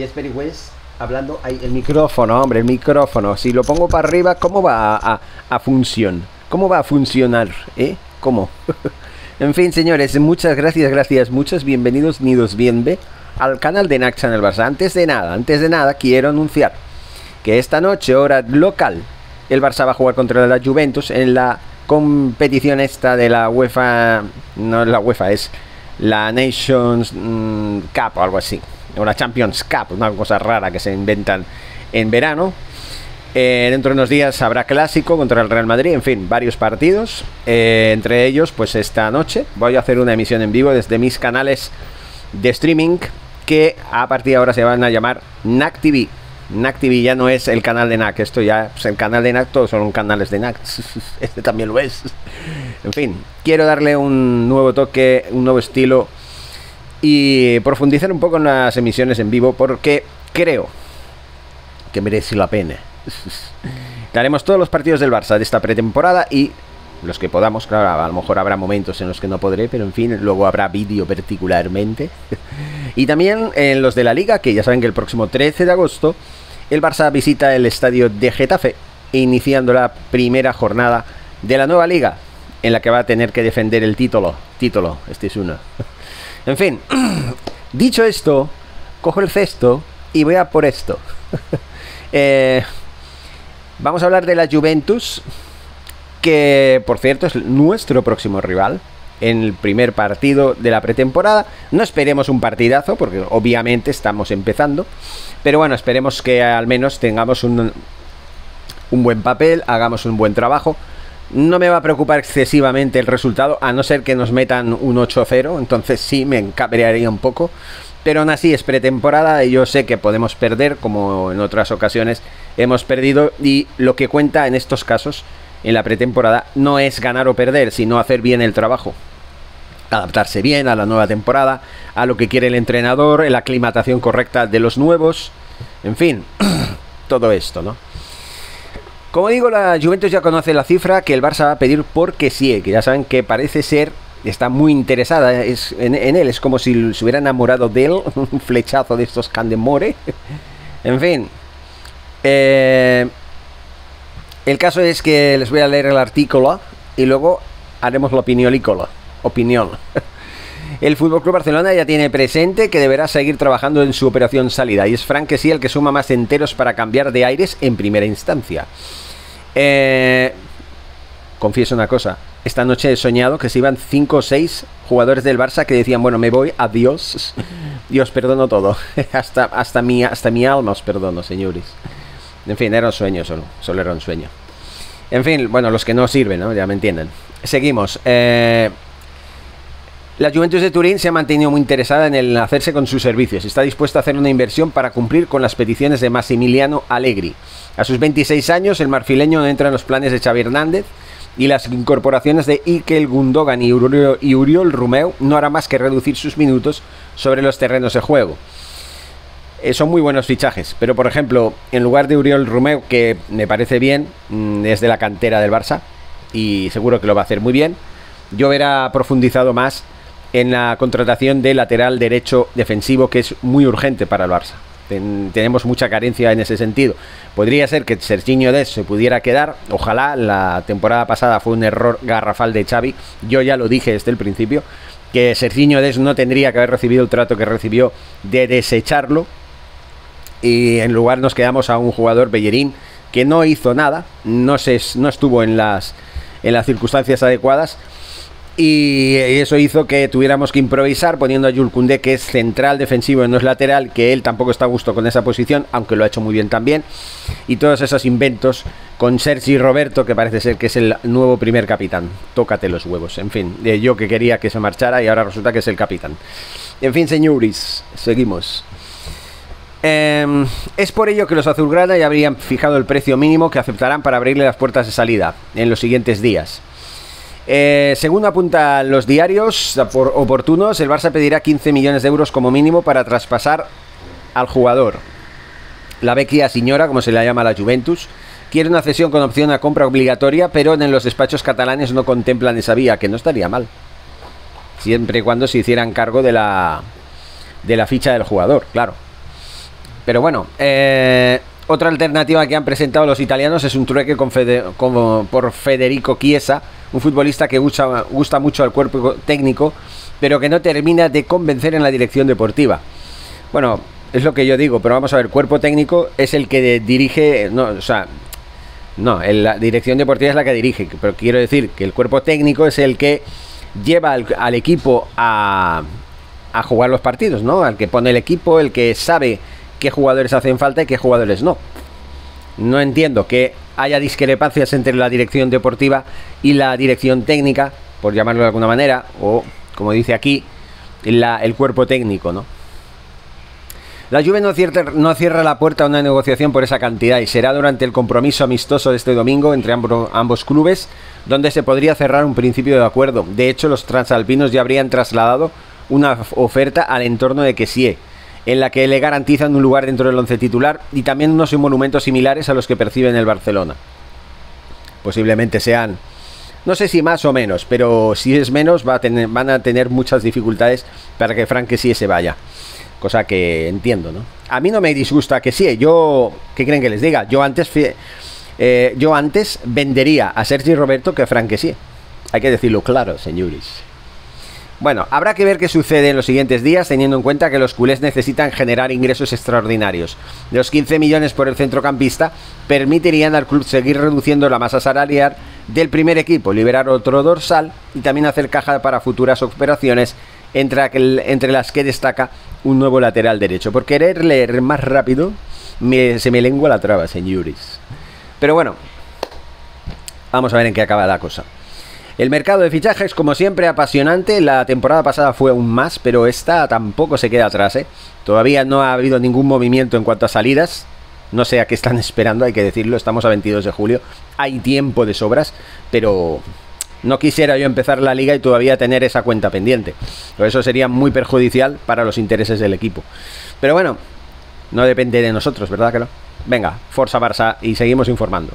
Jesper West hablando. Ahí, el micrófono, hombre, el micrófono. Si lo pongo para arriba, ¿cómo va a, a, funcionar? ¿Cómo va a funcionar? ¿Eh? ¿Cómo? en fin, señores, muchas gracias, gracias, muchos bienvenidos, nidos bienve al canal de Naxa en el Barça. Antes de nada, antes de nada, quiero anunciar que esta noche, hora local, el Barça va a jugar contra la Juventus en la competición esta de la UEFA, no es la UEFA, es la Nations mm, Cup o algo así, o la Champions Cup, una cosa rara que se inventan en verano. Eh, dentro de unos días habrá clásico contra el Real Madrid, en fin, varios partidos. Eh, entre ellos, pues esta noche voy a hacer una emisión en vivo desde mis canales de streaming que a partir de ahora se van a llamar NAC TV. NAC TV ya no es el canal de NAC, esto ya es el canal de NAC, todos son canales de NAC. Este también lo es. En fin, quiero darle un nuevo toque, un nuevo estilo y profundizar un poco en las emisiones en vivo porque creo que merece la pena. Daremos todos los partidos del Barça de esta pretemporada y los que podamos, claro, a lo mejor habrá momentos en los que no podré, pero en fin, luego habrá vídeo particularmente. y también en los de la liga, que ya saben que el próximo 13 de agosto el Barça visita el estadio de Getafe, iniciando la primera jornada de la nueva liga, en la que va a tener que defender el título. Título, este es uno. en fin, dicho esto, cojo el cesto y voy a por esto. Eh, vamos a hablar de la Juventus, que por cierto es nuestro próximo rival en el primer partido de la pretemporada. No esperemos un partidazo, porque obviamente estamos empezando. Pero bueno, esperemos que al menos tengamos un, un buen papel, hagamos un buen trabajo. No me va a preocupar excesivamente el resultado, a no ser que nos metan un 8-0, entonces sí me encabrearía un poco. Pero aún así es pretemporada y yo sé que podemos perder, como en otras ocasiones hemos perdido, y lo que cuenta en estos casos, en la pretemporada, no es ganar o perder, sino hacer bien el trabajo adaptarse bien a la nueva temporada, a lo que quiere el entrenador, la aclimatación correcta de los nuevos, en fin, todo esto, ¿no? Como digo, la Juventus ya conoce la cifra que el Barça va a pedir porque sí, que ya saben que parece ser, está muy interesada es, en, él, es como si se hubiera enamorado de él, un flechazo de estos Candemore. en fin, eh, el caso es que les voy a leer el artículo y luego haremos la opiniolícola opinión. El Fútbol Club Barcelona ya tiene presente que deberá seguir trabajando en su operación salida y es Frank que sí el que suma más enteros para cambiar de aires en primera instancia. Eh, confieso una cosa, esta noche he soñado que se iban 5 o 6 jugadores del Barça que decían, bueno, me voy, adiós, Dios perdono todo, hasta, hasta, mi, hasta mi alma os perdono, señores. En fin, era un sueño solo, solo era un sueño. En fin, bueno, los que no sirven, ¿no? Ya me entienden. Seguimos. Eh, la Juventus de Turín se ha mantenido muy interesada en el hacerse con sus servicios. Está dispuesta a hacer una inversión para cumplir con las peticiones de Massimiliano Allegri. A sus 26 años, el marfileño entra en los planes de Xavi Hernández y las incorporaciones de Ikel Gundogan y Uriol, Rumeu no hará más que reducir sus minutos sobre los terrenos de juego. Eh, son muy buenos fichajes, pero por ejemplo, en lugar de Uriol Rumeu, que me parece bien, mm, es de la cantera del Barça y seguro que lo va a hacer muy bien, yo hubiera profundizado más en la contratación de lateral derecho defensivo, que es muy urgente para el Barça. tenemos mucha carencia en ese sentido. Podría ser que Serginho Des se pudiera quedar. Ojalá la temporada pasada fue un error garrafal de Xavi. Yo ya lo dije desde el principio que Serginho Des no tendría que haber recibido el trato que recibió de desecharlo. Y en lugar nos quedamos a un jugador Bellerín que no hizo nada, no, no estuvo en las, en las circunstancias adecuadas y eso hizo que tuviéramos que improvisar poniendo a Jules Koundé, que es central defensivo y no es lateral, que él tampoco está a gusto con esa posición, aunque lo ha hecho muy bien también. Y todos esos inventos con Sergi Roberto, que parece ser que es el nuevo primer capitán. Tócate los huevos. En fin, eh, yo que quería que se marchara y ahora resulta que es el capitán. En fin, señores, seguimos. Em, es por ello que los azulgrana ya habrían fijado el precio mínimo que aceptarán para abrirle las puertas de salida en los siguientes días. Eh, según apuntan los diarios por oportunos, el Barça pedirá 15 millones de euros como mínimo para traspasar al jugador. La vecchia señora, como se le llama la Juventus, quiere una cesión con opción a compra obligatoria, pero en los despachos catalanes no contemplan esa vía, que no estaría mal. Siempre y cuando se hicieran cargo de la, de la ficha del jugador, claro. Pero bueno, eh, otra alternativa que han presentado los italianos es un trueque por Federico Chiesa, un futbolista que gusta, gusta mucho al cuerpo técnico, pero que no termina de convencer en la dirección deportiva. Bueno, es lo que yo digo, pero vamos a ver, cuerpo técnico es el que dirige, no, o sea, no, la dirección deportiva es la que dirige, pero quiero decir que el cuerpo técnico es el que lleva al, equipo a, a jugar los partidos, ¿no? Al que pone el equipo, el que sabe qué jugadores hacen falta y qué jugadores no. No entiendo que haya discrepancias entre la dirección deportiva y la dirección técnica, por llamarlo de alguna manera, o como dice aquí, el cuerpo técnico, ¿no? La Juve no cierra, la puerta a una negociación por esa cantidad y será durante el compromiso amistoso de este domingo entre ambos, ambos clubes donde se podría cerrar un principio de acuerdo. De hecho, los transalpinos ya habrían trasladado una oferta al entorno de Kessie, en la que le garantizan un lugar dentro del once titular y también unos monumentos similares a los que perciben el Barcelona. Posiblemente sean, no sé si más o menos, pero si es menos va a tener, van a tener muchas dificultades para que Frank se vaya. Cosa que entiendo, ¿no? A mí no me disgusta que sí. Yo, ¿qué creen que les diga? Yo antes, eh, yo antes vendería a Sergi Roberto que a Frank sí. Hay que decirlo claro, señores. Bueno, habrá que ver qué sucede en los siguientes días, teniendo en cuenta que los culés necesitan generar ingresos extraordinarios. Los 15 millones por el centrocampista permitirían al club seguir reduciendo la masa salarial del primer equipo, liberar otro dorsal y también hacer caja para futuras operaciones, entre, las que destaca un nuevo lateral derecho. Por querer leer más rápido, se me lengua la traba, señores. Pero bueno, vamos a ver en qué acaba la cosa. El mercado de fichajes, como siempre, apasionante. La temporada pasada fue aún más, pero esta tampoco se queda atrás. ¿eh? Todavía no ha habido ningún movimiento en cuanto a salidas. No sé a qué están esperando, hay que decirlo. Estamos a 22 de julio. Hay tiempo de sobras, pero no quisiera yo empezar la liga y todavía tener esa cuenta pendiente. eso sería muy perjudicial para los intereses del equipo. Pero bueno, no depende de nosotros, ¿verdad que no? Venga, Forza Barça y seguimos informando.